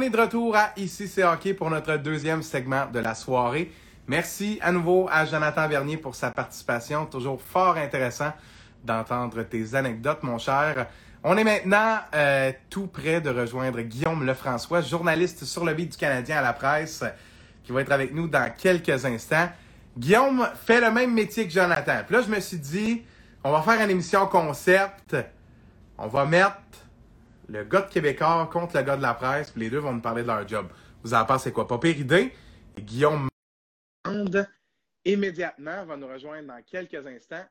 on est de retour à Ici c'est hockey pour notre deuxième segment de la soirée. Merci à nouveau à Jonathan Vernier pour sa participation. Toujours fort intéressant d'entendre tes anecdotes, mon cher. On est maintenant euh, tout près de rejoindre Guillaume Lefrançois, journaliste sur le beat du Canadien à la presse, qui va être avec nous dans quelques instants. Guillaume fait le même métier que Jonathan. Puis là, je me suis dit, on va faire une émission concept. On va mettre le gars de Québécois contre le gars de la presse, puis les deux vont nous parler de leur job. Vous en pensez quoi? Pas pire idée? Et Guillaume immédiatement va nous rejoindre dans quelques instants.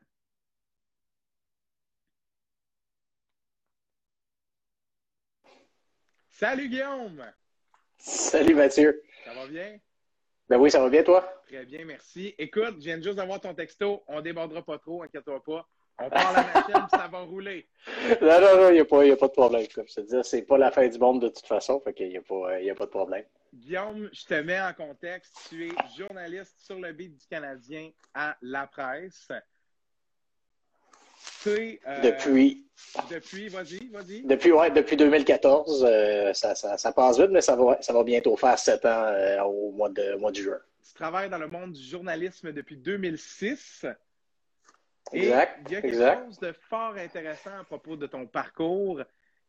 Salut Guillaume! Salut Mathieu! Ça va bien? Ben oui, ça va bien toi? Très bien, merci. Écoute, je viens juste d'avoir ton texto. On débordera pas trop, inquiète-toi pas. On part la machine, ça va rouler. Non, non, non, il n'y a, pas, a pas de problème. Comme je te dis, c'est pas la fin du monde de toute façon, fait qu'il n'y a, pas, a pas de problème. Guillaume, je te mets en contexte. Tu es journaliste sur le beat du Canadien à La Presse. Euh, depuis. Depuis, vas-y, vas-y. Depuis, ouais, depuis 2014. Euh, ça, ça, ça, passe vite, mais ça va, ça va bientôt faire sept ans euh, au mois de, mois de juin. Tu travailles dans le monde du journalisme depuis 2006. Exact. il y a quelque chose de fort intéressant à propos de ton parcours.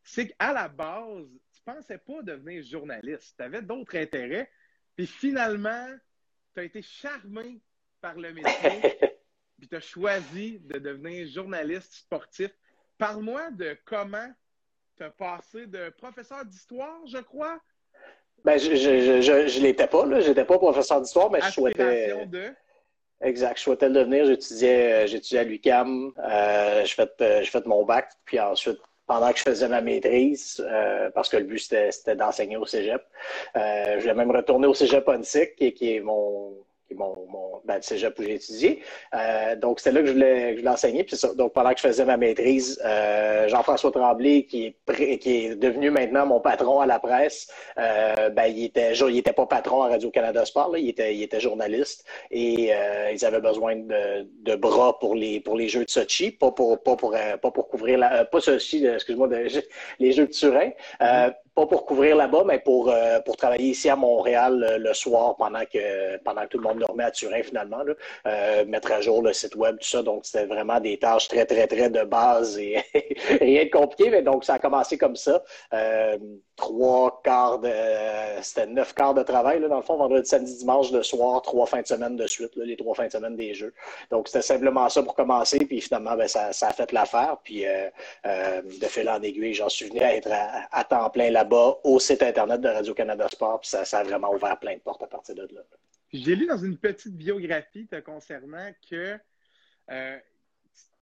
C'est qu'à la base, tu pensais pas devenir journaliste. Tu avais d'autres intérêts. Puis finalement, tu as été charmé par le métier. puis tu as choisi de devenir journaliste sportif. Parle-moi de comment tu as passé de professeur d'histoire, je crois. Ben, je ne l'étais pas, là. J'étais pas professeur d'histoire, mais je souhaitais. De... Exact. Je souhaitais le devenir. J'étudiais, euh, j'étudiais à l'UCAM. Euh, je fais, euh, je fais mon bac. Puis ensuite, pendant que je faisais ma maîtrise, euh, parce que le but c'était, d'enseigner au cégep, euh, je vais même retourner au cégep Onsic, qui, qui est mon, mon, mon ben, où j'ai étudié. Euh, donc, c'était là que je enseigner. Puis donc, pendant que je faisais ma maîtrise, euh, Jean-François Tremblay, qui est, qui est devenu maintenant mon patron à la presse, euh, ben, il était, il était pas patron à Radio-Canada Sport, là, il, était, il était journaliste et ils avaient besoin de, de, bras pour les, pour les Jeux de Sochi, pas pour, pas pour, pas pour couvrir pas Sochi, excuse-moi, les Jeux de Turin. Pas pour couvrir là-bas, mais pour, euh, pour travailler ici à Montréal euh, le soir pendant que pendant que tout le monde dormait à Turin finalement, là, euh, mettre à jour le site web, tout ça. Donc c'était vraiment des tâches très très très de base et rien de compliqué. Mais donc ça a commencé comme ça. Trois quarts de c'était neuf quarts de travail là, dans le fond vendredi, samedi, dimanche le soir, trois fins de semaine de suite, là, les trois fins de semaine des jeux. Donc c'était simplement ça pour commencer. Puis finalement ben, ça, a fait l'affaire. Puis de fil en aiguille, j'en suis venu à être à, temps plein là là-bas au site Internet de Radio-Canada Sport. Puis ça, ça, a vraiment ouvert plein de portes à partir de là. J'ai lu dans une petite biographie te concernant que.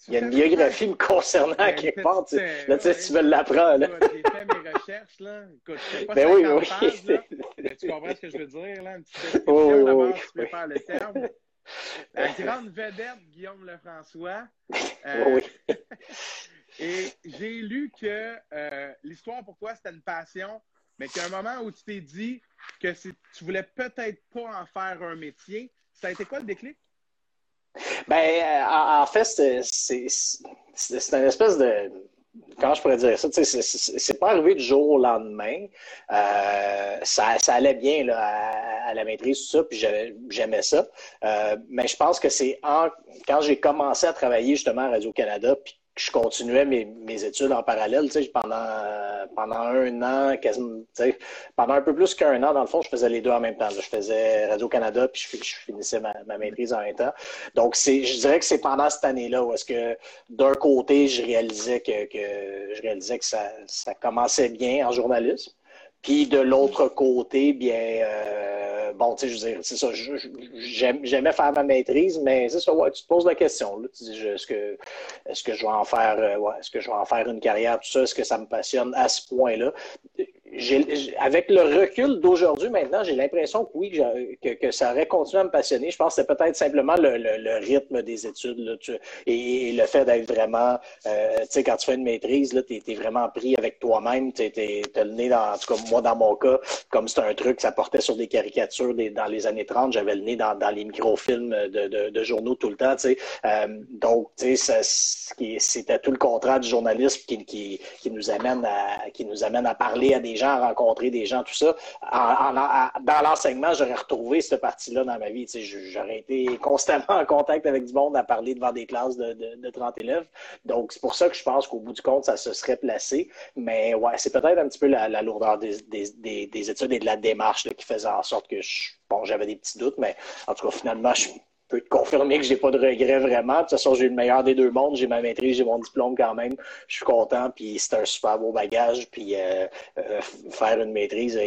Il y a une biographie me concernant à quelque part. Tu, là, tu sais, si tu veux l'apprendre. J'ai fait mes recherches. Là. Écoute, je sais pas ben oui, oui. Pages, là, mais tu comprends ce que je veux dire? Là? Une petite description oui, oui, oui, tu peux faire le terme. La grande vedette Guillaume Lefrançois. Euh, oui. Et j'ai lu que euh, l'histoire pour toi, c'était une passion, mais qu'il y a un moment où tu t'es dit que tu voulais peut-être pas en faire un métier. Ça a été quoi le déclic? Ben, euh, en, fait, c'est une espèce de. Comment je pourrais dire ça? C'est pas arrivé du jour au lendemain. Euh, ça, ça, allait bien là, à, la maîtrise, tout ça, puis j'aimais ça. mais je pense que c'est quand j'ai commencé à travailler justement à Radio-Canada, puis je continuais mes, mes, études en parallèle, pendant, pendant un an, quasiment, pendant un peu plus qu'un an, dans le fond, je faisais les deux en même temps. Je faisais Radio-Canada, puis je, finissais ma, ma, maîtrise en même temps. Donc, je dirais que c'est pendant cette année-là où est-ce que, d'un côté, je réalisais que, que je réalisais que ça, ça commençait bien en journalisme. Puis de l'autre côté, bien, euh, bon, tu sais, je veux dire, c'est ça, j'aimais faire ma maîtrise, mais c'est ça, ouais, tu te poses la question, là, tu dis, est-ce que, est-ce que je vais en faire, euh, ouais, est-ce que je vais en faire une carrière, tout ça, est-ce que ça me passionne à ce point-là? Avec le recul d'aujourd'hui maintenant, j'ai l'impression que oui, que, ça aurait continué à me passionner. Je pense que c'est peut-être simplement le, rythme des études et, le fait d'être vraiment, euh, tu sais, quand tu fais une maîtrise, tu es, vraiment pris avec toi-même. Tu as le nez, dans, en tout cas, moi, dans mon cas, comme c'était un truc, ça portait sur des caricatures dans les années 30, j'avais le nez dans, les microfilms de, de, journaux tout le temps. Tu sais. Euh, donc, tu sais, c'était tout le contrat du journalisme qui, nous amène qui nous amène à parler à des gens rencontrer des gens, tout ça. dans l'enseignement, j'aurais retrouvé cette partie-là dans ma vie. J'aurais été constamment en contact avec du monde à parler devant des classes de, 30 élèves. Donc, c'est pour ça que je pense qu'au bout du compte, ça se serait placé. Mais ouais, c'est peut-être un petit peu la, lourdeur des, études et de la démarche qui faisait en sorte que bon, j'avais des petits doutes, mais en tout cas, finalement, je peux te confirmer que j'ai pas de regrets vraiment. De toute façon, j'ai eu le meilleur des deux mondes. J'ai ma maîtrise, j'ai mon diplôme quand même. Je suis content, puis c'est un super beau bagage. Puis euh, euh, faire une maîtrise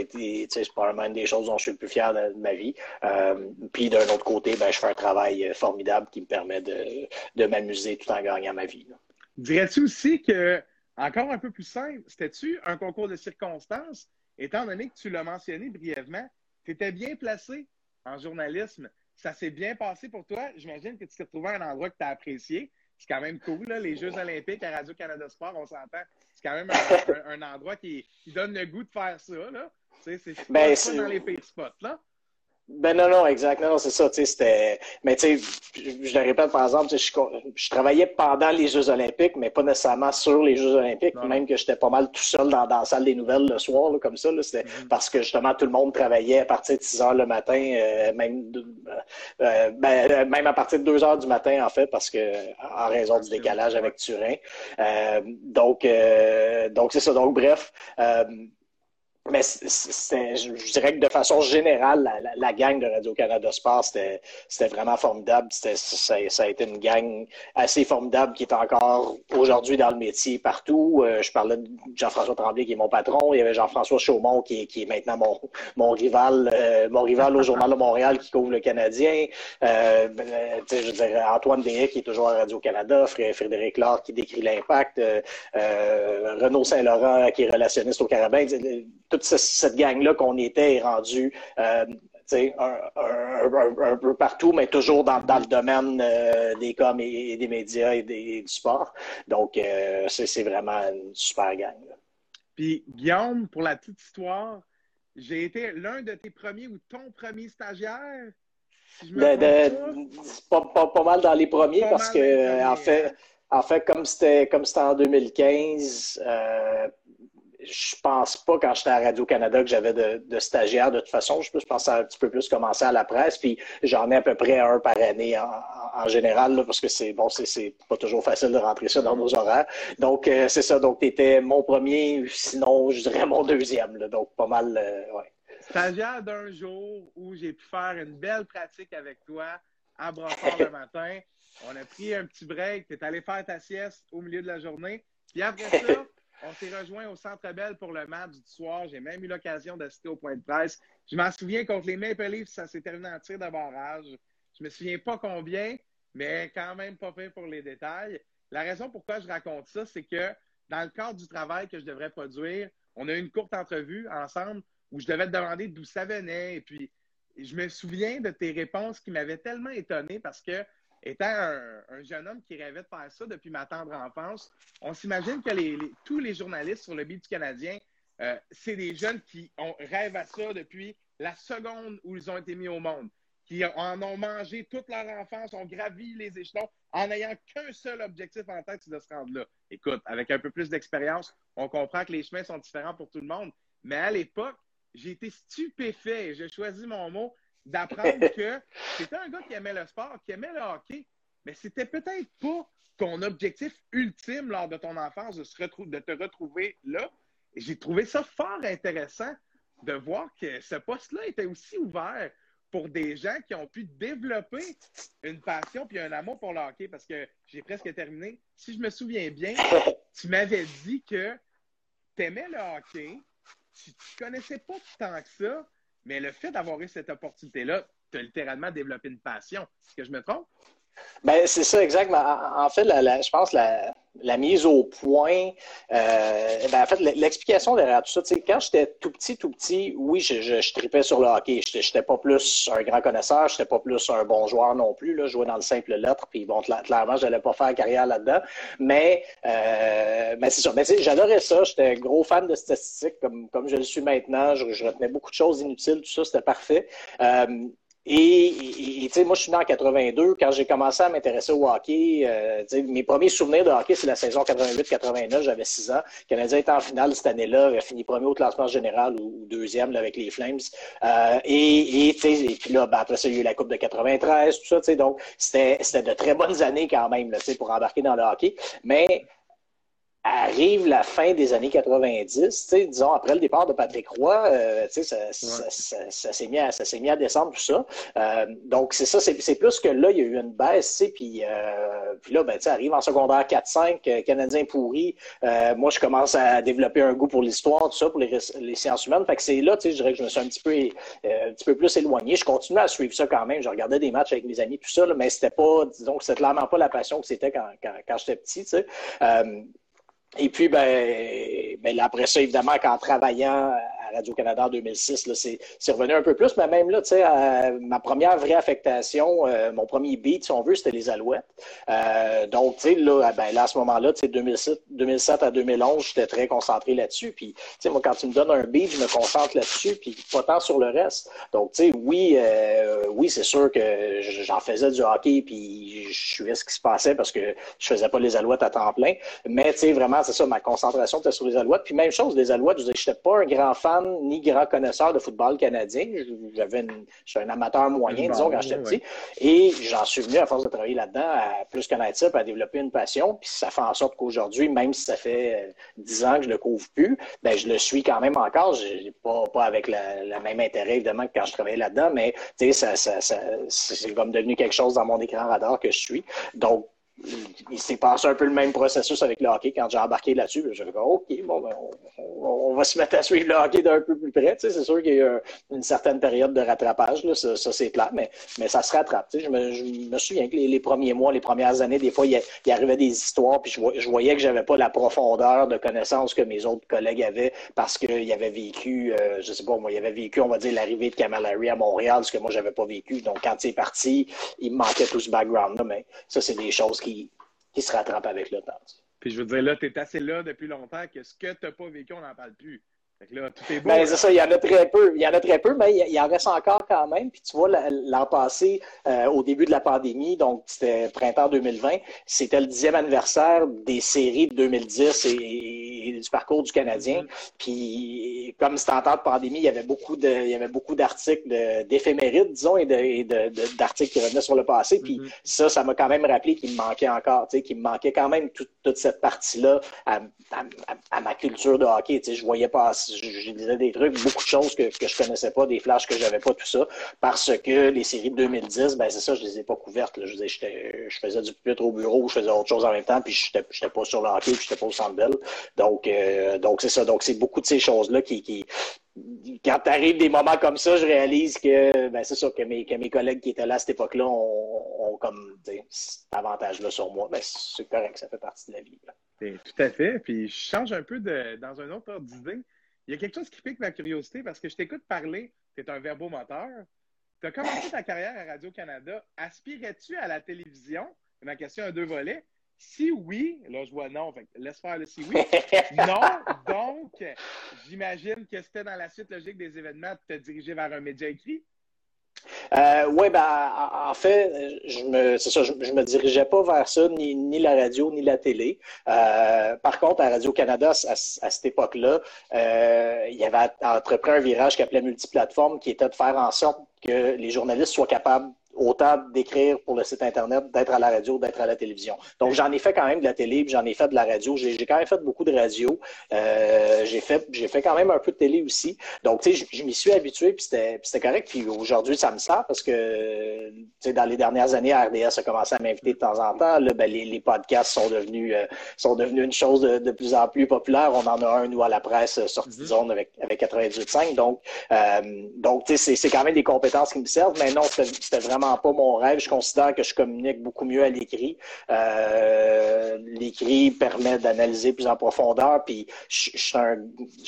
c'est probablement une des choses dont je suis le plus fier de, ma vie. Euh, puis d'un autre côté, ben, je fais un travail formidable qui me permet de, de m'amuser tout en gagnant ma vie. Dirais-tu aussi que, encore un peu plus simple, c'était-tu un concours de circonstances, étant donné que tu l'as mentionné brièvement, tu étais bien placé en journalisme ça s'est bien passé pour toi. J'imagine que tu t'es retrouvé à un endroit que tu as apprécié. C'est quand même cool, là, les Jeux olympiques à Radio-Canada Sport, on s'entend. C'est quand même un, endroit qui, donne le goût de faire ça. C'est ben, pas dans les pires spots. Là. Ben non, non, exact. Non, c'est ça. C'était. Mais tu sais, je, le répète, par exemple, je, je, travaillais pendant les Jeux Olympiques, mais pas nécessairement sur les Jeux Olympiques, même que j'étais pas mal tout seul dans, dans, la salle des nouvelles le soir, comme ça. C'était mm-hmm. parce que justement tout le monde travaillait à partir de 6 heures le matin, euh, même euh, ben, euh, même à partir de 2 heures du matin, en fait, parce que en raison du décalage avec Turin. donc, donc c'est ça. Donc, bref. Mais je dirais que de façon générale, la, gang de Radio-Canada Sport, c'était, vraiment formidable. C'était, ça, a été une gang assez formidable qui est encore aujourd'hui dans le métier partout. Euh, je parlais de Jean-François Tremblay qui est mon patron. Il y avait Jean-François Chaumont qui est, maintenant mon, rival euh, mon rival au Journal de Montréal qui couvre le Canadien. Euh, je dirais Antoine Déhay qui est toujours à Radio-Canada. Frédéric Laure qui décrit l'impact. Renaud Saint-Laurent qui est relationniste au Carabin toute cette gang-là qu'on était est rendue euh, un, peu partout, mais toujours dans, le domaine euh, des coms et, des médias et, du sport. Donc, euh, c'est vraiment une super gang. Puis, Guillaume, pour la petite histoire, j'ai été l'un de tes premiers ou ton premier stagiaire. pas, mal dans les premiers parce que, en fait, en fait, comme c'était comme c'était en 2015, je pense pas quand j'étais à Radio-Canada que j'avais de, de, stagiaires de toute façon. Je, pense penser un petit peu plus commencer à la presse, puis j'en ai à peu près un par année en, général, parce que c'est bon, c'est pas toujours facile de rentrer ça dans nos horaires. Donc, euh, c'est ça. Donc, tu étais mon premier, sinon, je dirais mon deuxième. donc, pas mal, euh, ouais. Stagiaire d'un jour où j'ai pu faire une belle pratique avec toi à Brossard le matin. On a pris un petit break. Tu es allé faire ta sieste au milieu de la journée. Puis après ça, on s'est rejoint au Centre Bell pour le match du soir. J'ai même eu l'occasion d'assister au point de presse. Je m'en souviens contre les Maple Leafs, ça s'est terminé en tir de barrage. Je me souviens pas combien, mais quand même pas fait pour les détails. La raison pourquoi je raconte ça, c'est que dans le cadre du travail que je devrais produire, on a eu une courte entrevue ensemble où je devais te demander d'où ça venait. Et puis, je me souviens de tes réponses qui m'avaient tellement étonné parce que étant un, jeune homme qui rêvait de faire ça depuis ma tendre enfance, on s'imagine que tous les journalistes sur le beat du Canadien, euh, c'est des jeunes qui ont, rêvent à ça depuis la seconde où ils ont été mis au monde, qui en ont mangé toute leur enfance, ont gravi les échelons en n'ayant qu'un seul objectif en tête, c'est de se rendre là. Écoute, avec un peu plus d'expérience, on comprend que les chemins sont différents pour tout le monde. Mais à l'époque, j'ai été stupéfait, j'ai choisi mon mot, d'apprendre que c'était un gars qui aimait le sport, qui aimait le hockey, mais c'était peut-être pas ton objectif ultime lors de ton enfance de, se de te retrouver là. Et j'ai trouvé ça fort intéressant de voir que ce poste-là était aussi ouvert pour des gens qui ont pu développer une passion puis un amour pour le hockey parce que j'ai presque terminé. Si je me souviens bien, tu m'avais dit que tu aimais le hockey, tu ne connaissais pas tant que ça, mais le fait d'avoir eu cette opportunité-là, tu as littéralement développé une passion. Est-ce que je me trompe? Ben, c'est ça, exactement. En fait, je pense la, la mise au point, euh, ben, en fait, l'explication derrière tout ça, quand j'étais tout petit, tout petit, oui, je, je, tripais sur le hockey. Je n'étais pas plus un grand connaisseur, je n'étais pas plus un bon joueur non plus. Je jouais dans le simple lettre, puis bon, clairement, je n'allais pas faire carrière là-dedans. Mais, euh, c'est sûr. J'adorais ça. J'étais gros fan de statistiques, comme, comme je le suis maintenant. Je, retenais beaucoup de choses inutiles, tout ça, c'était parfait. Euh, et, tu sais, moi, je suis né en 82. Quand j'ai commencé à m'intéresser au hockey, euh, mes premiers souvenirs de hockey, c'est la saison 88-89. J'avais 6 ans. Le Canadien était en finale cette année-là. Il a fini premier au classement général ou, deuxième là, avec les Flames. Euh, et, et, et puis là, ben, après ça, il y a eu la Coupe de 93, tout ça. Donc, c'était de très bonnes années quand même là, pour embarquer dans le hockey. Mais arrive la fin des années 90, disons après le départ de Patrick Roy, euh, ça, ça, ça, s'est mis, à, mis à descendre tout ça. Euh, donc c'est ça, c'est plus que là, il y a eu une baisse, puis, euh, puis là, ben, arrive en secondaire 4-5, euh, Canadien pourri. Euh, moi, je commence à développer un goût pour l'histoire, tout ça, pour les, les sciences humaines. Fait que c'est là, je dirais que je me suis un petit peu, un petit peu plus éloigné. Je continue à suivre ça quand même. Je regardais des matchs avec mes amis, tout ça, là, mais c'était pas, disons que c'était clairement pas la passion que c'était quand, quand, quand j'étais petit. Et puis, ben, ben, après ça, évidemment, qu'en travaillant Radio-Canada en 2006. Là, c'est, revenu un peu plus, mais même là, tu sais, euh, ma première vraie affectation, euh, mon premier beat, si on veut, c'était les Alouettes. Euh, donc, tu sais, là, ben, là, à ce moment-là, tu sais, 2007, 2007 à 2011, j'étais très concentré là-dessus. Puis, tu sais, moi, quand tu me donnes un beat, je me concentre là-dessus, puis pas tant sur le reste. Donc, tu sais, oui, oui, c'est sûr que j'en faisais du hockey, puis je suivais ce qui se passait parce que je faisais pas les Alouettes à temps plein. Mais, tu sais, vraiment, c'est ça, ma concentration était sur les Alouettes. Puis, même chose, les Alouettes, je n'étais pas un grand fan ni grand connaisseur de football canadien. J'avais je suis un amateur moyen, disons, quand j'étais petit. Et j'en suis venu, à force de travailler là-dedans, à plus connaître ça, à développer une passion. Puis ça fait en sorte qu'aujourd'hui, même si ça fait euh, dix ans que je le couvre plus, ben je le suis quand même encore. Pas, pas avec le même intérêt, évidemment, que quand je travaillais là-dedans, mais ça, ça, ça, c'est comme devenu quelque chose dans mon écran radar que je suis. Donc, il s'est passé un peu le même processus avec le quand j'ai embarqué là-dessus. J'ai dit, OK, bon, ben, on, va se mettre à suivre le d'un peu plus près. C'est sûr qu'il y a une certaine période de rattrapage. Ça, c'est plat, mais, ça se rattrape. Je, me, souviens que les, premiers mois, les premières années, des fois, il, arrivait des histoires, puis je, voyais que j'avais pas la profondeur de connaissances que mes autres collègues avaient parce qu'ils avaient vécu, euh, je sais pas, moi, ils avaient vécu, on va dire, l'arrivée de Kamal Harry à Montréal, ce que moi, j'avais pas vécu. Donc, quand c'est parti, il me manquait tout ce background-là, mais ça, c'est des choses qui, qui se rattrape avec le temps. Puis je veux dire, là, tu es assez là depuis longtemps que ce que tu n'as pas vécu, on n'en parle plus. Fait là, tout est beau. Ben, c'est ça, il y en a très peu. Il y en a très peu, mais il y en reste encore quand même. Puis tu vois, l'an passé, euh, au début de la pandémie, donc c'était printemps 2020, c'était le dixième anniversaire des séries de 2010 et, du parcours du Canadien. Mm-hmm. Puis comme c'était en temps de pandémie, il y avait beaucoup de, il y avait beaucoup d'articles d'éphémérides, disons, et d'articles qui revenaient sur le passé. Puis mm-hmm. ça, ça m'a quand même rappelé qu'il me manquait encore, tu sais, qu'il me manquait quand même toute cette partie-là à, ma culture de hockey. Tu sais, je voyais pas je, disais des trucs, beaucoup de choses que, que je connaissais pas, des flashs que j'avais pas, tout ça, parce que les séries de 2010, ben c'est ça, je les ai pas couvertes. Je, disais, je faisais du pupitre au bureau, je faisais autre chose en même temps, puis je n'étais pas sur le hockey, puis j'étais pas au centre. Donc, euh, donc c'est ça. Donc, c'est beaucoup de ces choses-là qui, qui quand t'arrives des moments comme ça, je réalise que ben, c'est sûr que mes, que mes collègues qui étaient là à cette époque-là ont, comme cet avantage-là sur moi. Ben, c'est correct, ça fait partie de la vie. Tout à fait. Puis je change un peu de, dans un autre ordre d'idée. Il y a quelque chose qui pique ma curiosité parce que je t'écoute parler, tu es un verbomoteur. Tu as commencé ta carrière à Radio-Canada. Aspirais-tu à la télévision? Ma question a deux volets. Si oui, là je vois non, laisse faire le si oui. non, donc j'imagine que c'était dans la suite logique des événements de te diriger vers un média écrit. Euh, oui, ben, en fait, je me, ça, je, me dirigeais pas vers ça, ni, ni la radio, ni la télé. Euh, par contre, à Radio-Canada, à, cette époque-là, euh, il y avait entrepris un virage qui appelait multiplateforme, qui était de faire en sorte que les journalistes soient capables autant d'écrire pour le site Internet, d'être à la radio, d'être à la télévision. Donc, j'en ai fait quand même de la télé, puis j'en ai fait de la radio. J'ai quand même fait beaucoup de radio. Euh, j'ai fait j'ai fait quand même un peu de télé aussi. Donc, tu sais, je, m'y suis habitué, puis c'était correct. Puis aujourd'hui, ça me sert parce que, tu sais, dans les dernières années, RDS a commencé à m'inviter de temps en temps. Là, ben, les, les, podcasts sont devenus euh, sont devenus une chose de, plus en plus populaire. On en a un, nous, à la presse, euh, sortie de mm-hmm. zone avec, avec 98.5. Donc, euh, donc tu sais, c'est quand même des compétences qui me servent. Mais non, c'était vraiment pas mon rêve. Je considère que je communique beaucoup mieux à l'écrit. Euh, l'écrit permet d'analyser plus en profondeur. Puis je,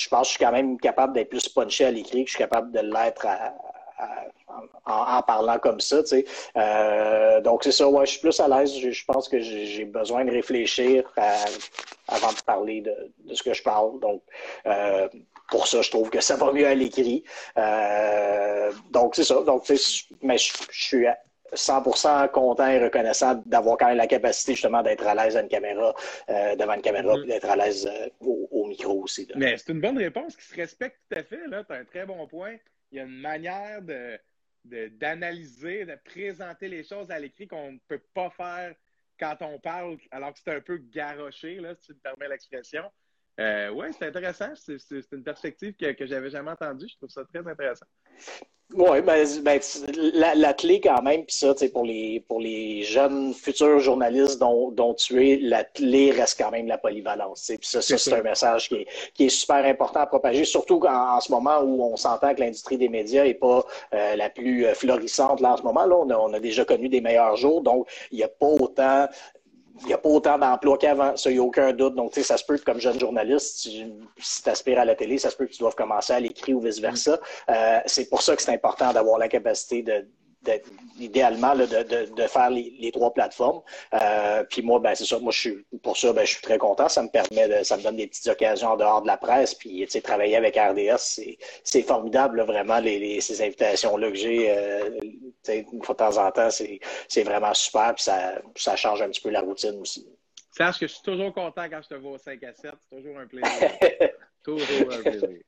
pense que je suis quand même capable d'être plus punché à l'écrit que je suis capable de l'être en, parlant comme ça. Euh, donc c'est ça, ouais, je suis plus à l'aise. Je, pense que j'ai besoin de réfléchir avant de parler de, ce que je parle. Donc, euh, pour ça, je trouve que ça va mieux à l'écrit. Euh, donc, c'est ça. Donc, mais je, suis 100% content et reconnaissant d'avoir quand même la capacité justement d'être à l'aise à une caméra, euh, devant une caméra, mm-hmm. d'être à l'aise euh, au, micro aussi. Mais c'est une bonne réponse qui se respecte tout à fait. Tu as un très bon point. Il y a une manière de d'analyser, de, présenter les choses à l'écrit qu'on ne peut pas faire quand on parle, alors que c'est un peu garoché, là, si tu me permets l'expression. Euh, oui, c'est intéressant. C'est une perspective que, que j'avais jamais entendue. Je trouve ça très intéressant. Oui, ben, ben la, clé quand même, puis ça, pour les, pour les jeunes futurs journalistes dont, dont tu es, la clé reste quand même la polyvalence. Puis ça, ça c'est un message qui est, qui est super important à propager, surtout en, en ce moment où on s'entend que l'industrie des médias n'est pas euh, la plus euh, florissante là en ce moment. Là, on a, on a déjà connu des meilleurs jours, donc il n'y a pas autant il n'y a pas autant d'emplois qu'avant, ça, il n'y a aucun doute. Donc, tu sais, ça se peut que comme jeune journaliste, si tu aspires à la télé, ça se peut que tu doives commencer à l'écrire ou vice-versa. Euh, c'est pour ça que c'est important d'avoir la capacité de, idéalement de, de, de, faire les, les trois plateformes. Euh, puis moi, ben c'est ça. Moi, je suis pour ça, ben, je suis très content. Ça me permet de, ça me donne des petites occasions en dehors de la presse. Puis tu sais, travailler avec RDS, c'est, formidable, vraiment, les, les, ces invitations-là que j'ai. Euh, une fois de temps en temps, c'est, c'est vraiment super. Puis ça, ça change un petit peu la routine aussi. Sache que je suis toujours content quand je te vois au 5 à 7. C'est toujours un plaisir. toujours un plaisir.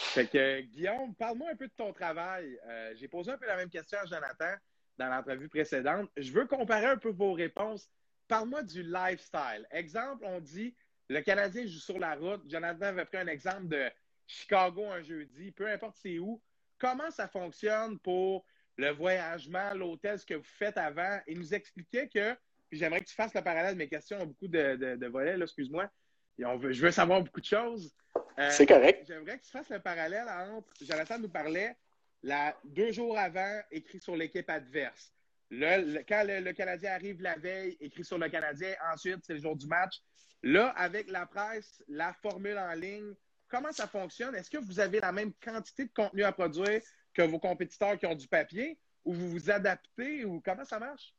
Fait que, Guillaume, parle-moi un peu de ton travail. Euh, j'ai posé un peu la même question à Jonathan dans l'entrevue précédente. Je veux comparer un peu vos réponses. Parle-moi du lifestyle. Exemple, on dit le Canadien joue sur la route. Jonathan avait pris un exemple de Chicago un jeudi, peu importe c'est où. Comment ça fonctionne pour le voyagement, l'hôtel, ce que vous faites avant? Et nous expliquer que, puis j'aimerais que tu fasses le parallèle, mes questions ont beaucoup de, de, volets, excuse-moi. je veux savoir beaucoup de choses. Euh, c'est correct. J'aimerais que tu fasses le parallèle entre. Jonathan nous parlait la, deux jours avant, écrit sur l'équipe adverse. Le, quand le, Canadien arrive la veille, écrit sur le Canadien. Ensuite, c'est le jour du match. Là, avec la presse, la formule en ligne, comment ça fonctionne? Est-ce que vous avez la même quantité de contenu à produire que vos compétiteurs qui ont du papier ou vous vous adaptez ou comment ça marche?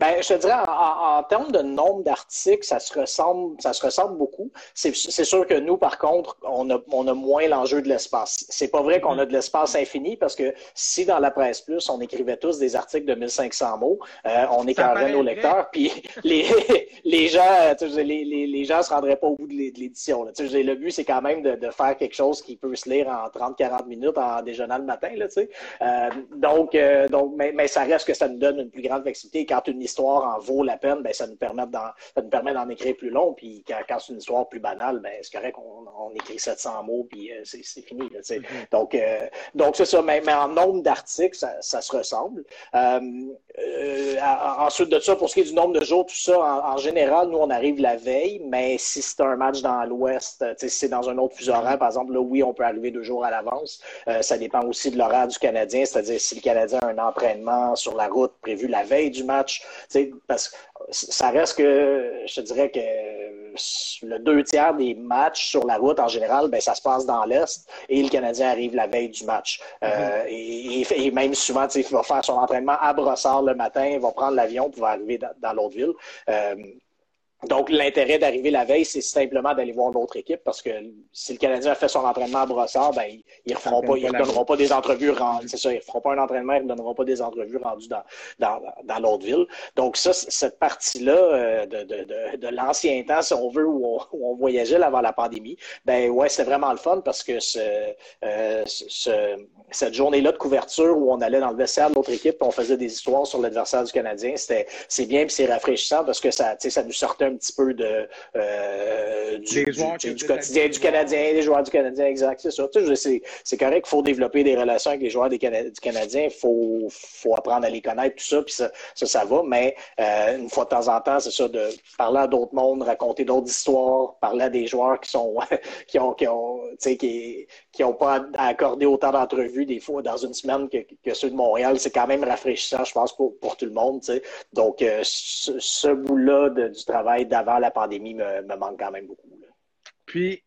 Ben, je te dirais, en, termes de nombre d'articles, ça se ressemble, ça se ressemble beaucoup. C'est sûr que nous, par contre, on a, on a moins l'enjeu de l'espace. C'est pas vrai qu'on a de l'espace infini parce que si dans la presse plus, on écrivait tous des articles de 1500 mots, euh, on écœurait nos lecteurs, puis les, les gens, les, les, les, gens se rendraient pas au bout de l'édition. Le but, c'est quand même de, de, faire quelque chose qui peut se lire en 30-40 minutes en déjeunant le matin. Là, euh, donc, euh, donc mais, mais ça reste que ça nous donne une plus grande flexibilité. Quand une histoire en vaut la peine, ben, ça nous permet d'en, nous permet d'en écrire plus long. Puis quand, c'est une histoire plus banale, ben, c'est correct qu'on on écrit 700 mots, puis euh, c'est, fini. Mm-hmm. Donc, euh, donc c'est ça. Mais, mais, en nombre d'articles, ça, ça se ressemble. Euh, ensuite de ça, pour ce qui est du nombre de jours, tout ça, en, général, nous, on arrive la veille, mais si c'est un match dans l'Ouest, si c'est dans un autre fuseau horaire, par exemple, là, oui, on peut arriver deux jours à l'avance. ça dépend aussi de l'horaire du Canadien, c'est-à-dire si le Canadien a un entraînement sur la route prévu la veille du match, parce que ça reste que, je te dirais que le deux tiers des matchs sur la route, en général, ben, ça se passe dans l'Est et le Canadien arrive la veille du match. Euh, mm-hmm. et, même souvent, il va faire son entraînement à Brossard le matin, il va prendre l'avion pour arriver dans, l'autre ville. Euh, donc, l'intérêt d'arriver la veille, c'est simplement d'aller voir l'autre équipe parce que si le Canadien a fait son entraînement à Brossard, ben, ils ne feront pas, ils donneront pas des entrevues rendues. C'est ça, ils ne feront pas un entraînement, ils ne donneront pas des entrevues rendues dans, dans, dans l'autre ville. Donc, ça, cette partie-là euh, de, de, de, de l'ancien temps, si on veut, où on, où on voyageait avant la pandémie, ben ouais, c'était vraiment le fun parce que ce, euh, ce cette journée-là de couverture où on allait dans le vestiaire de l'autre équipe, on faisait des histoires sur l'adversaire du Canadien, c'était c'est bien et c'est rafraîchissant parce que ça, ça nous sortait un petit peu de euh, du, du, quotidien du Canadien, des joueurs du Canadien, exact, c'est ça. C'est correct qu'il faut développer des relations avec les joueurs des du Canadien, il faut, faut apprendre à les connaître, tout ça, puis ça, ça, va, mais euh, une fois de temps en temps, c'est ça, de parler à d'autres mondes, raconter d'autres histoires, parler à des joueurs qui sont qui ont qui ont qui, qui ont pas accordé autant d'entrevues des fois dans une semaine que, que ceux de Montréal, c'est quand même rafraîchissant, je pense, pour, pour tout le monde. Donc, euh, ce, ce bout-là du travail d'avant la pandémie me, manque quand même beaucoup. Puis,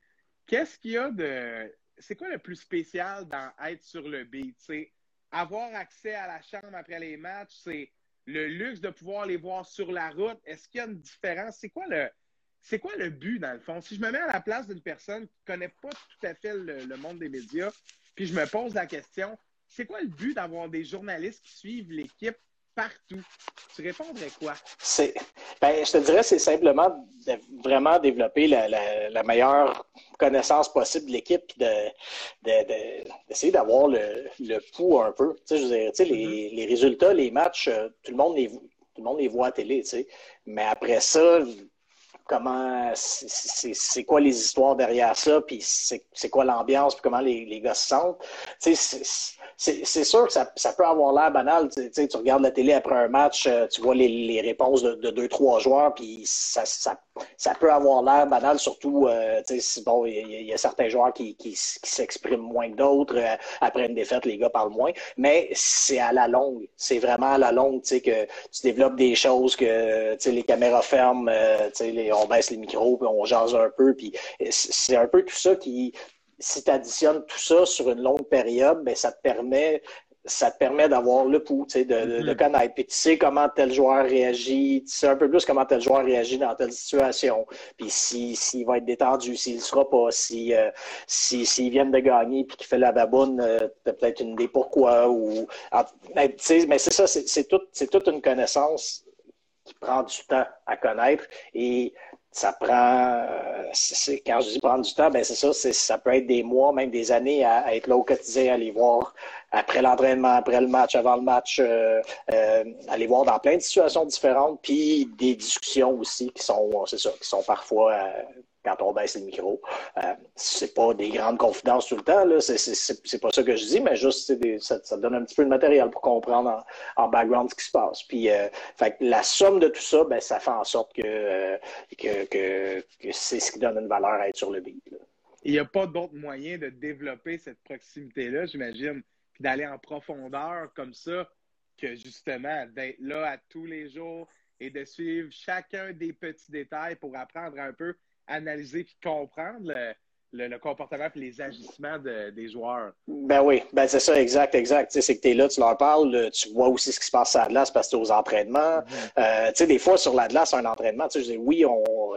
qu'est-ce qu'il y a de. C'est quoi le plus spécial dans être sur le beat? C'est avoir accès à la chambre après les matchs, c'est le luxe de pouvoir les voir sur la route. Est-ce qu'il y a une différence? C'est quoi le c'est quoi le but, dans le fond? Si je me mets à la place d'une personne qui ne connaît pas tout à fait le, monde des médias, puis je me pose la question, c'est quoi le but d'avoir des journalistes qui suivent l'équipe partout? Tu répondrais quoi? C'est, ben, je te dirais, c'est simplement de vraiment développer la, meilleure connaissance possible de l'équipe, de, d'essayer d'avoir le, le pouls un peu. Tu sais, je veux dire, tu sais, les, mm-hmm. les, résultats, les matchs, euh, tout le monde les, tout le monde les voit à télé, tu sais. Mais après ça, comment c'est quoi les histoires derrière ça, puis c'est quoi l'ambiance, puis comment les, les gars se sentent. C'est sûr que ça, ça peut avoir l'air banal. Tu, tu regardes la télé après un match, euh, tu vois les, les réponses de, de, deux, trois joueurs, puis ça, ça, ça, peut avoir l'air banal, surtout, euh, bon, il y, a certains joueurs qui, qui, qui s'expriment moins que d'autres. Euh, après une défaite, les gars parlent moins. Mais c'est à la longue. C'est vraiment à la longue, tu sais, que tu développes des choses que, les caméras ferment, les, on baisse les micros, puis on jase un peu. Puis c'est un peu tout ça qui, si tu additionnes tout ça sur une longue période, ben, ça te permet ça te permet d'avoir le pouls, de, de, de, mm-hmm. connaître. Puis tu sais comment tel joueur réagit, tu sais un peu plus comment tel joueur réagit dans telle situation. Puis s'il si, va être détendu, s'il ne sera pas, si euh, s'ils viennent de gagner puis qu'il fait la baboune, euh, tu as peut-être une idée pourquoi. Ou, mais, mais c'est ça, c'est tout, toute une connaissance qui prend du temps à connaître. Et ça prend, c'est, quand je dis prendre du temps, ben c'est ça, ça peut être des mois, même des années à, être là au quotidien, à aller voir après l'entraînement, après le match, avant le match, euh, euh, aller voir dans plein de situations différentes, puis des discussions aussi qui sont, c'est ça, qui sont parfois euh, quand on baisse le micro. Euh, c'est pas des grandes confidences tout le temps, là. C'est, pas ça que je dis, mais juste ça, donne un petit peu de matériel pour comprendre en, background ce qui se passe. Puis euh, fait la somme de tout ça, ben, ça fait en sorte que, euh, que, que, c'est ce qui donne une valeur à être sur le beat. Il n'y a pas d'autre moyen de développer cette proximité-là, j'imagine, puis d'aller en profondeur comme ça, que justement d'être là à tous les jours et de suivre chacun des petits détails pour apprendre un peu analyser et comprendre le, le, comportement et les agissements des joueurs. Ben oui, ben c'est ça, exact, exact. c'est que tu es là, tu leur parles, tu vois aussi ce qui se passe à l'Atlas parce que tu es aux entraînements. Mm-hmm. Euh, tu sais, des fois, sur l'Atlas, un entraînement, tu sais, je dis, oui,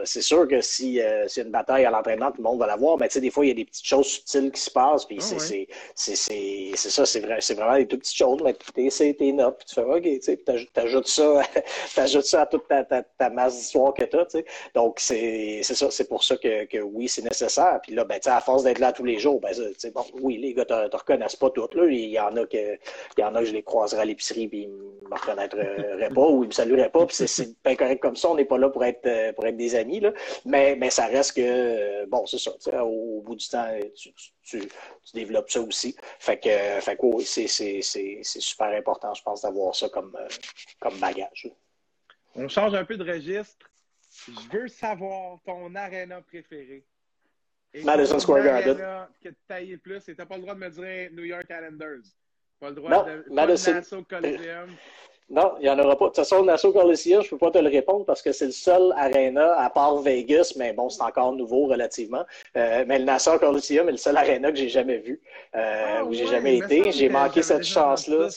c'est sûr que si euh, c'est une bataille à l'entraînement, tout le monde va la voir, mais tu sais, des fois, il y a des petites choses subtiles qui se passent, puis ah c'est ça, c'est vrai, vraiment des toutes petites choses, mais tu essaies tes notes, puis tu fais, OK, tu sais, t'ajoutes ça, t'ajoutes ça à toute ta, ta, masse d'histoire que tu as, tu sais. Donc, c'est ça, c'est pour ça que, que oui, c'est nécessaire. Puis là, ben, à force d'être là tous les jours, ben, bon, oui, les gars ne te reconnaissent pas toutes. Là. Il, y en a que, il y en a que je les croiserai à l'épicerie et ils ne me reconnaîtraient pas ou ils ne me salueraient pas. c'est pas correct comme ça. On n'est pas là pour être, euh, pour être des amis. Là. Mais, mais ça reste que, bon, c'est ça. Au, bout du temps, tu, tu, développes ça aussi. Fait que, fait que oui, c'est super important, je pense, d'avoir ça comme, euh, comme bagage. On change un peu de registre. Je veux savoir ton aréna préféré. Madison Square Garden. Que tu plus, et t'as pas le droit de me dire New York Islanders. Pas le droit de. Madison. Nassau Coliseum. Non, il n'y en aura pas. De toute façon, Nassau Coliseum, je ne peux pas te le répondre parce que c'est le seul arena, à part Vegas, mais bon, c'est encore nouveau relativement. Euh, mais le Nassau Coliseum est le seul arena que j'ai jamais vu, euh, ah où j'ai jamais été. J'ai manqué cette chance-là.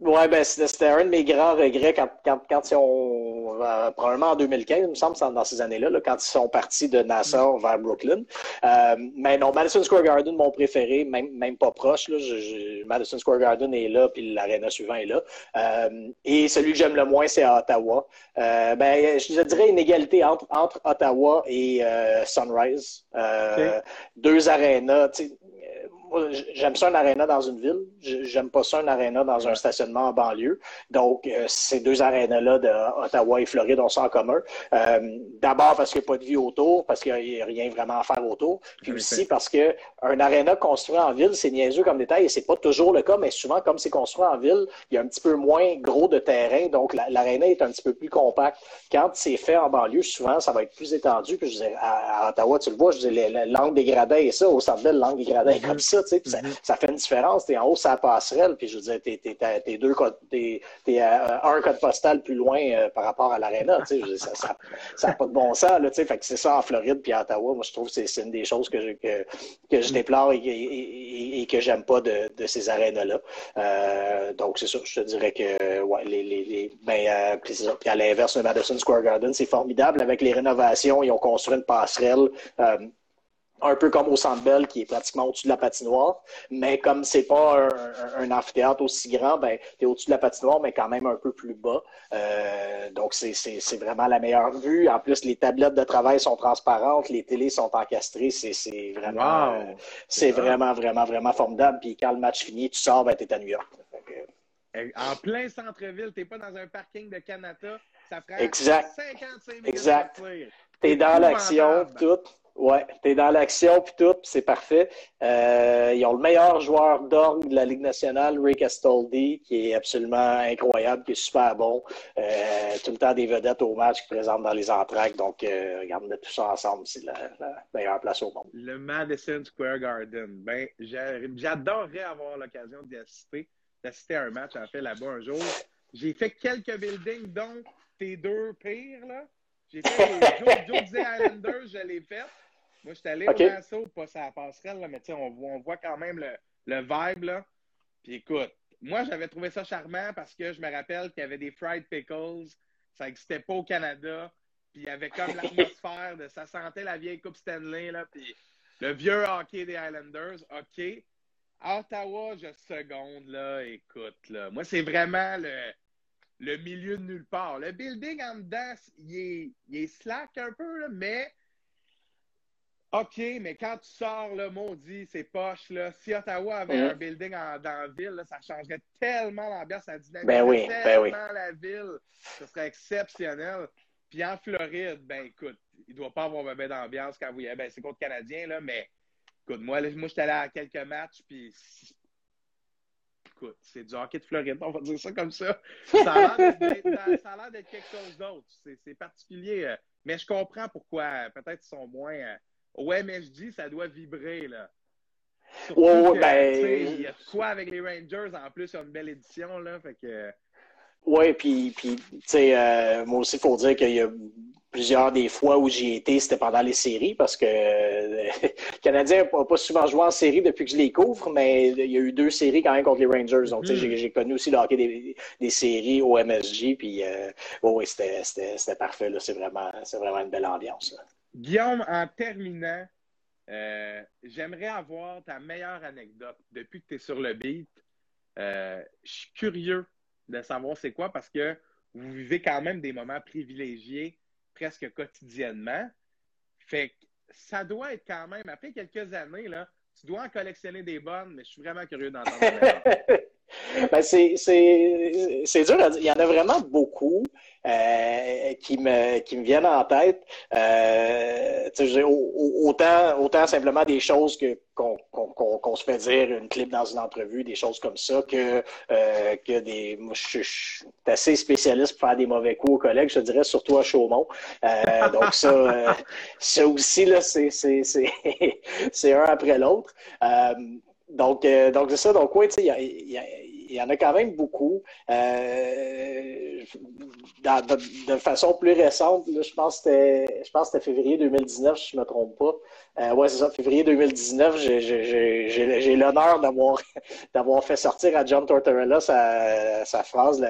Oui, ben, c'était un de mes grands regrets quand, quand, quand ils ont, euh, probablement en 2015, il me semble, dans ces années-là, là, quand ils sont partis de Nassau mm. vers Brooklyn. Euh, mais non, Madison Square Garden, mon préféré, même, même pas proche. Là, Madison Square Garden est là, puis l'aréna suivant est là. Euh, et celui que j'aime le moins, c'est à Ottawa. ben, je dirais une égalité entre, entre Ottawa et Sunrise. Deux arénas j'aime ça un aréna dans une ville. J'aime pas ça un aréna dans un stationnement en banlieue. Donc, euh, ces deux arénas-là d'Ottawa et Floride ont ça en commun. Euh, d'abord parce qu'il n'y a pas de vie autour, parce qu'il n'y a rien vraiment à faire autour. Puis aussi parce que un aréna construit en ville, c'est niaiseux comme détail et c'est pas toujours le cas, mais souvent, comme c'est construit en ville, il y a un petit peu moins gros de terrain. Donc, l'aréna est un petit peu plus compact. Quand c'est fait en banlieue, souvent, ça va être plus étendu. Puis, je à, Ottawa, tu le vois, je dis, l'angle dégradé et ça. Au ville, l'angle dégradé comme ça. Ça, tu sais, mm-hmm. ça, fait une différence. Tu es en haut, ça passerelle, puis je veux dire, t'es, deux t'es, es un code postal plus loin euh, par rapport à l'aréna, tu sais, ça n'a pas de bon sens, là, tu sais, fait que c'est ça en Floride puis à Ottawa, moi je trouve que c'est, une des choses que je, que, que je déplore et, et, et, que j'aime pas de, de ces arénas-là. Euh, donc c'est ça, je te dirais que, ouais, les, les, les ben, euh, puis à l'inverse, le Madison Square Garden, c'est formidable avec les rénovations, ils ont construit une passerelle. Euh, un peu comme au Centre Bell, qui est pratiquement au-dessus de la patinoire. Mais comme c'est pas un, amphithéâtre aussi grand, ben, tu es au-dessus de la patinoire, mais quand même un peu plus bas. Euh, donc, c'est vraiment la meilleure vue. En plus, les tablettes de travail sont transparentes, les télés sont encastrées. C'est vraiment, c'est vraiment, vraiment, vraiment formidable. Puis quand le match finit, tu sors, ben, tu es à New York. En plein centre-ville, tu n'es pas dans un parking de Canada. Ça prend exact. 55 minutes. Exact. Tu es dans l'action, tout. Ouais, t'es dans l'action puis tout, c'est parfait. Euh, ils ont le meilleur joueur d'orgue de la Ligue nationale, Rick Astoldi, qui est absolument incroyable, qui est super bon. Euh, tout le temps des vedettes au match qui présentent dans les entraques. Donc, euh, regarde, tout ça ensemble, c'est la, meilleure place au monde. Le Madison Square Garden. Ben, j'adorerais avoir l'occasion d'y assister, d'assister à un match, en fait, là-bas un jour. J'ai fait quelques buildings, dont tes deux pires, là. J'ai fait les Joe, Islanders, je l'ai fait. Moi, je suis allé au Nassau, pas ça passerelle, là, mais on voit, on voit quand même le, le vibe. Là. Puis écoute, moi, j'avais trouvé ça charmant parce que je me rappelle qu'il y avait des fried pickles. Ça n'existait pas au Canada. Puis il y avait comme l'atmosphère de ça sentait la vieille Coupe Stanley. Là, puis le vieux hockey des Islanders. OK. À Ottawa, je seconde, là, écoute, là. Moi, c'est vraiment le, le milieu de nulle part. Le building en dedans, il est, il est slack un peu, là, mais OK, mais quand tu sors, là, maudit, c'est poche. Là. Si Ottawa avait un building dans la ville, ça changerait tellement l'ambiance, ça dynamiserait ben oui, ben tellement la ville. Ce serait exceptionnel. Puis en Floride, ben écoute, il ne doit pas avoir un d'ambiance quand vous y Ben, c'est contre Canadien, là, mais écoute, moi, là, moi j'étais allé à quelques matchs, puis écoute, c'est du hockey de Floride, on va dire ça comme ça. Ça a l'air d'être quelque chose d'autre. C'est particulier. Euh, mais je comprends pourquoi. Peut-être qu'ils sont moins euh, au MSG, ça doit vibrer, là. ben... Il y a quoi avec les Rangers, en plus, il y a une belle édition, là, fait que... Oui, puis, puis tu sais, euh, moi aussi, il faut dire qu'il y a plusieurs des fois où j'y été, c'était pendant les séries, parce que euh, les Canadiens n'ont pas souvent joué en série depuis que je les couvre, mais il y a eu deux séries quand même contre les Rangers. Donc, tu sais, j'ai connu aussi le hockey des, des séries au MSG, puis euh, oui, c'était parfait, là. C'est vraiment, vraiment une belle ambiance, là. Guillaume, en terminant, euh, j'aimerais avoir ta meilleure anecdote depuis que tu es sur le beat. Euh, je suis curieux de savoir c'est quoi parce que vous vivez quand même des moments privilégiés presque quotidiennement. Fait que ça doit être quand même, après quelques années, là, tu dois en collectionner des bonnes, mais je suis vraiment curieux d'entendre. ben c'est, c'est, dur à dire. Il y en a vraiment beaucoup euh, qui, me, qui me viennent en tête. Euh, autant, autant simplement des choses que, qu'on, qu'on, se fait dire, une clip dans une entrevue, des choses comme ça, que, euh, que des. Moi, je, suis assez spécialiste pour faire des mauvais coups aux collègues, je dirais, surtout à Chaumont. Donc, ça, ça aussi, là, c'est, c'est, c'est, c'est un après l'autre. Donc, donc c'est ça. Donc, oui, il y, y, il y en a quand même beaucoup. Euh, de, façon plus récente, je pense que c'était février 2019, si je ne me trompe pas. Euh, oui, c'est ça, février 2019, j'ai l'honneur d'avoir fait sortir à John Tortorella sa, sa phrase,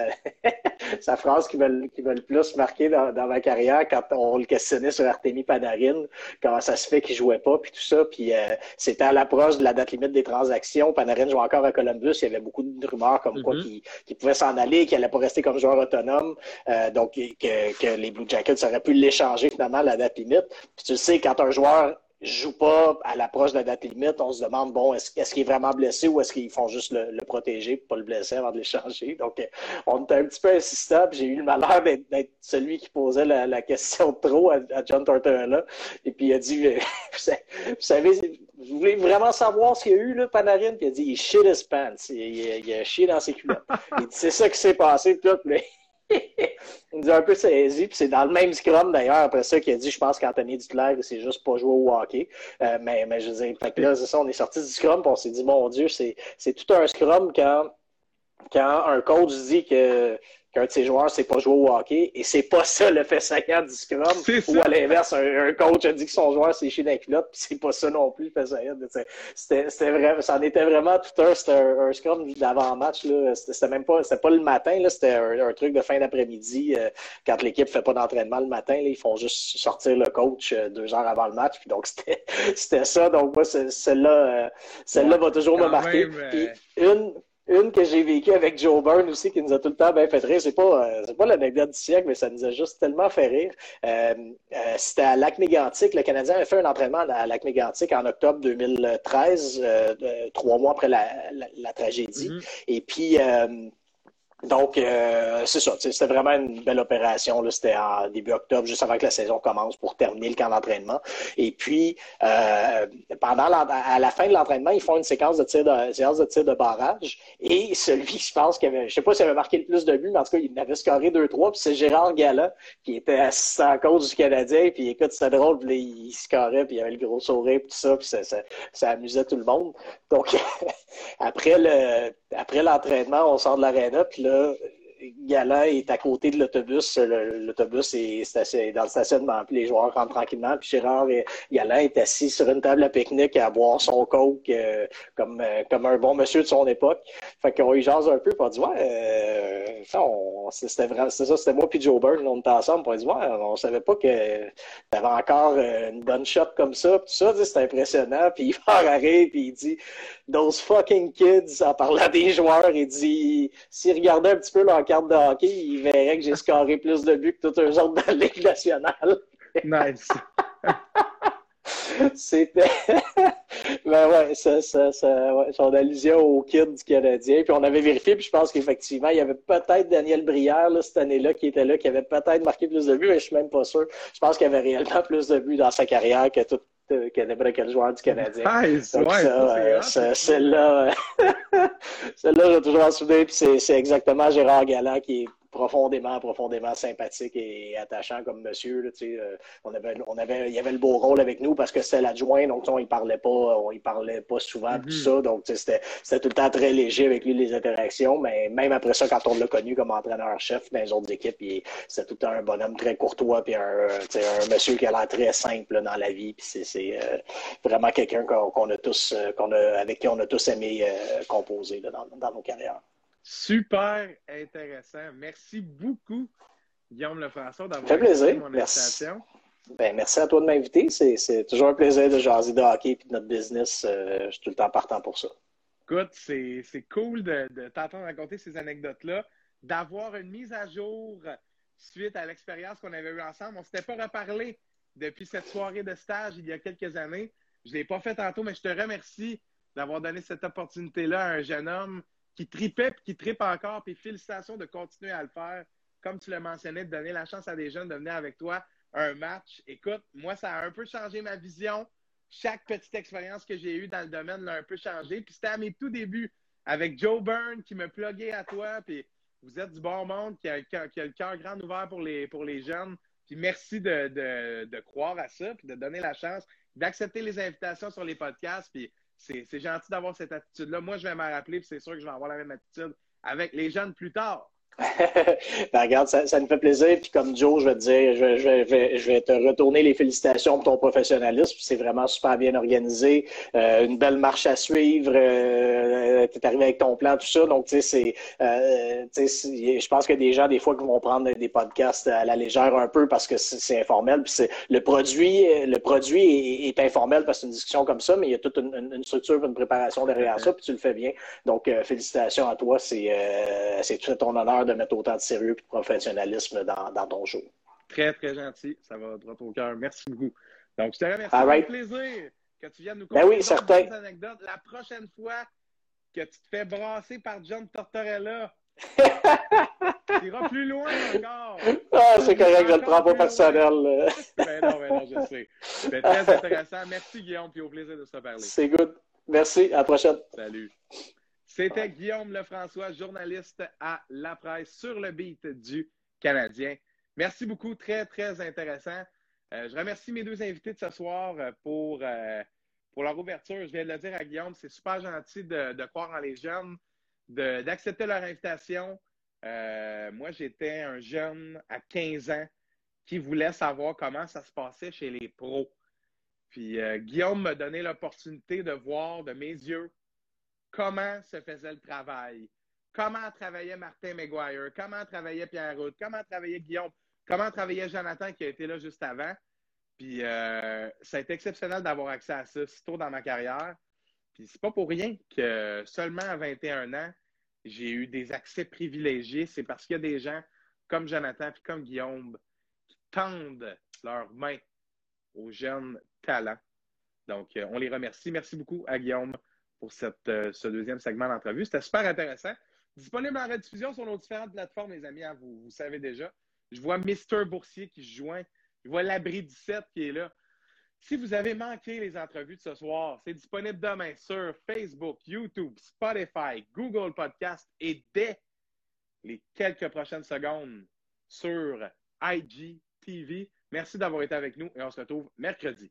sa phrase qui m'a le plus marqué dans, ma carrière quand on le questionnait sur Artemi Panarin, comment ça se fait qu'il jouait pas, puis tout ça. Puis euh, c'était à l'approche de la date limite des transactions. Panarin jouait encore à Columbus, il y avait beaucoup de rumeurs comme quoi mm-hmm. qu'il pouvait s'en aller, qu'il n'allait pas rester comme joueur autonome, euh, donc que, que les Blue Jackets auraient pu l'échanger finalement à la date limite. Puis tu sais, quand un joueur joue pas à l'approche de la date limite, on se demande, bon, est-ce qu'il est vraiment blessé ou est-ce qu'ils font juste le, protéger pour pas le blesser avant de l'échanger? Donc, euh, on était un petit peu insistant, j'ai eu le malheur d'être celui qui posait la, question trop à, John Tortorella. Et puis, il a dit, vous savez, vous voulez vraiment savoir ce qu'il y a eu, là, Panarin? Puis il a dit, il shit his pants. Il, a chié dans ses culottes. c'est ça qui s'est passé, tout. il nous a un peu saisi, puis c'est dans le même scrum d'ailleurs, après ça, qu'il a dit, je pense qu'Anthony Duclair, il s'est juste pas joué au hockey. Euh, mais, mais je veux dire, fait que là, c'est ça, on est sorti du scrum, puis on s'est dit, mon Dieu, c'est tout un scrum quand, quand un coach dit que qu'un de ses joueurs sait pas jouer au hockey. Et c'est pas ça le fait saillant du scrum. Ou à l'inverse, un, coach a dit que son joueur s'est chié dans culotte, puis c'est pas ça non plus le fait saillant. C'était vrai, ça en était vraiment tout un, c'était un, scrum d'avant-match. C'était même pas, c'était pas le matin, c'était un, truc de fin d'après-midi. Euh, quand l'équipe fait pas d'entraînement le matin, là, ils font juste sortir le coach euh, deux heures avant le match. Puis donc c'était ça. Donc moi, celle-là, euh, celle-là va toujours me marquer. Puis une une que j'ai vécue avec Joe Byrne aussi, qui nous a tout le temps bien fait rire. C'est pas, euh, pas l'anecdote du siècle, mais ça nous a juste tellement fait rire. Euh, euh, c'était à Lac-Mégantic. Le Canadien avait fait un entraînement à Lac-Mégantic en octobre 2013, trois mois après la, la, tragédie. Mm-hmm. Et puis, donc, euh, c'est ça. C'était vraiment une belle opération. C'était en début octobre, juste avant que la saison commence, pour terminer le camp d'entraînement. Et puis, euh, pendant à la fin de l'entraînement, ils font une séquence de tir de, séance de tir de barrage. Et celui, je pense, qui avait, je sais pas s'il avait marqué le plus de buts, mais en tout cas, il avait scoré 2-3. Puis c'est Gérard Gala, qui était assistant coach du Canadien. Puis écoute, c'était drôle. Puis il scorait, puis il avait le gros sourire, puis tout ça. Puis ça amusait tout le monde. Donc, après le après l'entraînement, on sort de l'aréna, puis là, Gala est à côté de l'autobus. L'autobus est, dans le stationnement. Puis les joueurs rentrent tranquillement. Puis Gérard et Gala est assis sur une table à pique-nique à boire son coke euh, comme, euh, comme un bon monsieur de son époque. Fait qu'on y jase un peu. Puis on dit, ouais, euh, c'était vraiment, c'est ça, c'était moi puis Joe Byrne, on était ensemble. Puis on dit, ouais, on savait pas que t'avais encore une bonne shot comme ça. Puis tout ça, c'était impressionnant. Puis il va rire, puis il dit, those fucking kids, en parlant des joueurs, il dit, s'ils regardaient un petit peu leur carte de hockey, il verrait que j'ai scoré plus de buts que tous eux autres dans la Ligue nationale. nice. C'était. ben ouais, ça, ça, ça ouais, son allusion au kid du Canadien. Puis on avait vérifié, puis je pense qu'effectivement, il y avait peut-être Daniel Brière là, cette année-là qui était là, qui avait peut-être marqué plus de buts, mais je suis même pas sûr. Je pense qu'il avait réellement plus de buts dans sa carrière que tout que n'importe quel joueur du Canadien. Nice, Donc, ouais, euh, celle-là, celle-là, j'ai toujours en souvenir, puis c'est exactement Gérard Galland qui est profondément, profondément sympathique et attachant comme monsieur. Là, euh, on avait, on avait, il y avait le beau rôle avec nous parce que c'était l'adjoint, donc on ne parlait pas, on y parlait pas souvent, tout mm-hmm. ça. Donc c'était, tout le temps très léger avec lui les interactions. Mais même après ça, quand on l'a connu comme entraîneur-chef dans les autres équipes, c'était tout un bonhomme très courtois, puis un, un monsieur qui a l'air très simple dans la vie. Puis c'est, euh, vraiment quelqu'un qu'on, a tous, euh, qu'on avec qui on a tous aimé composer dans, dans nos carrières. Super intéressant. Merci beaucoup, Guillaume Lefrançois, d'avoir accepté mon invitation. Ben, merci à toi de m'inviter. C'est toujours un plaisir de jaser de hockey et de notre business. Euh, je suis tout le temps partant pour ça. Écoute, c'est cool de, de t'entendre raconter ces anecdotes-là, d'avoir une mise à jour suite à l'expérience qu'on avait eue ensemble. On ne s'était pas reparlé depuis cette soirée de stage il y a quelques années. Je ne l'ai pas fait tantôt, mais je te remercie d'avoir donné cette opportunité-là à un jeune homme qui tripait puis qui tripe encore. Puis félicitations de continuer à le faire. Comme tu l'as mentionné, de donner la chance à des jeunes de venir avec toi un match. Écoute, moi, ça a un peu changé ma vision. Chaque petite expérience que j'ai eue dans le domaine l'a un peu changé. Puis c'était à mes tout débuts avec Joe Byrne qui me pluguait à toi. Puis vous êtes du bon monde, qui a, qui a, le cœur grand ouvert pour les, pour les jeunes. Puis merci de, de, de croire à ça, puis de donner la chance, d'accepter les invitations sur les podcasts. Puis c'est gentil d'avoir cette attitude-là. Moi, je vais m'en rappeler, puis c'est sûr que je vais avoir la même attitude avec les jeunes plus tard. Ben, regarde, ça, ça, nous fait plaisir. Puis comme Joe, je vais te dire, je, je, je vais te retourner les félicitations pour ton professionnalisme. C'est vraiment super bien organisé. Euh, une belle marche à suivre. Euh, tu es arrivé avec ton plan, tout ça. Donc, tu sais, c'est, euh, je pense que des gens, des fois, qui vont prendre des podcasts à la légère un peu parce que c'est informel. Puis c'est, le produit, le produit est, informel parce que c'est une discussion comme ça, mais il y a toute une, une structure, une préparation derrière ça, puis tu le fais bien. Donc, félicitations à toi. C'est, c'est tout ton honneur de mettre autant de sérieux et de professionnalisme dans, dans, ton show. Très, très gentil. Ça va droit au cœur. Merci beaucoup. Donc, je te remercie. C'est un plaisir que tu viennes nous ben conter des anecdotes. La prochaine fois que tu te fais brasser par John Tortorella, tu iras plus loin encore. Ah, c'est correct, je ne le prends pas personnel. ben non, ben non, je sais. C'est très intéressant. Merci, Guillaume, puis au plaisir de se parler. C'est good. Merci, à la prochaine. Salut. C'était Guillaume Lefrançois, journaliste à La Presse sur le beat du canadien. Merci beaucoup, très, très intéressant. je remercie mes deux invités de ce soir pour, pour leur ouverture. Je viens de le dire à Guillaume, c'est super gentil de, croire en les jeunes, d'accepter leur invitation. moi, j'étais un jeune à 15 ans qui voulait savoir comment ça se passait chez les pros. Puis euh, Guillaume m'a donné l'opportunité de voir de mes yeux comment se faisait le travail, comment travaillait Martin McGuire, comment travaillait Pierre Route, comment travaillait Guillaume, comment travaillait Jonathan qui a été là juste avant? Puis euh, ça a été exceptionnel d'avoir accès à ça si tôt dans ma carrière. Puis c'est pas pour rien que seulement à 21 ans, j'ai eu des accès privilégiés. C'est parce qu'il y a des gens comme Jonathan et comme Guillaume qui tendent leurs mains aux jeunes talents. Donc, euh, on les remercie. Merci beaucoup à Guillaume pour euh, ce deuxième segment d'entrevue. C'était super intéressant. Disponible en rediffusion sur nos différentes plateformes, les amis, hein, vous, vous savez déjà. Je vois Mister Boursier qui se joint. Je vois l'Abri 17 qui est là. Si vous avez manqué les entrevues de ce soir, c'est disponible demain sur Facebook, YouTube, Spotify, Google Podcast et dès les quelques prochaines secondes sur IGTV. Merci d'avoir été avec nous et on se retrouve mercredi.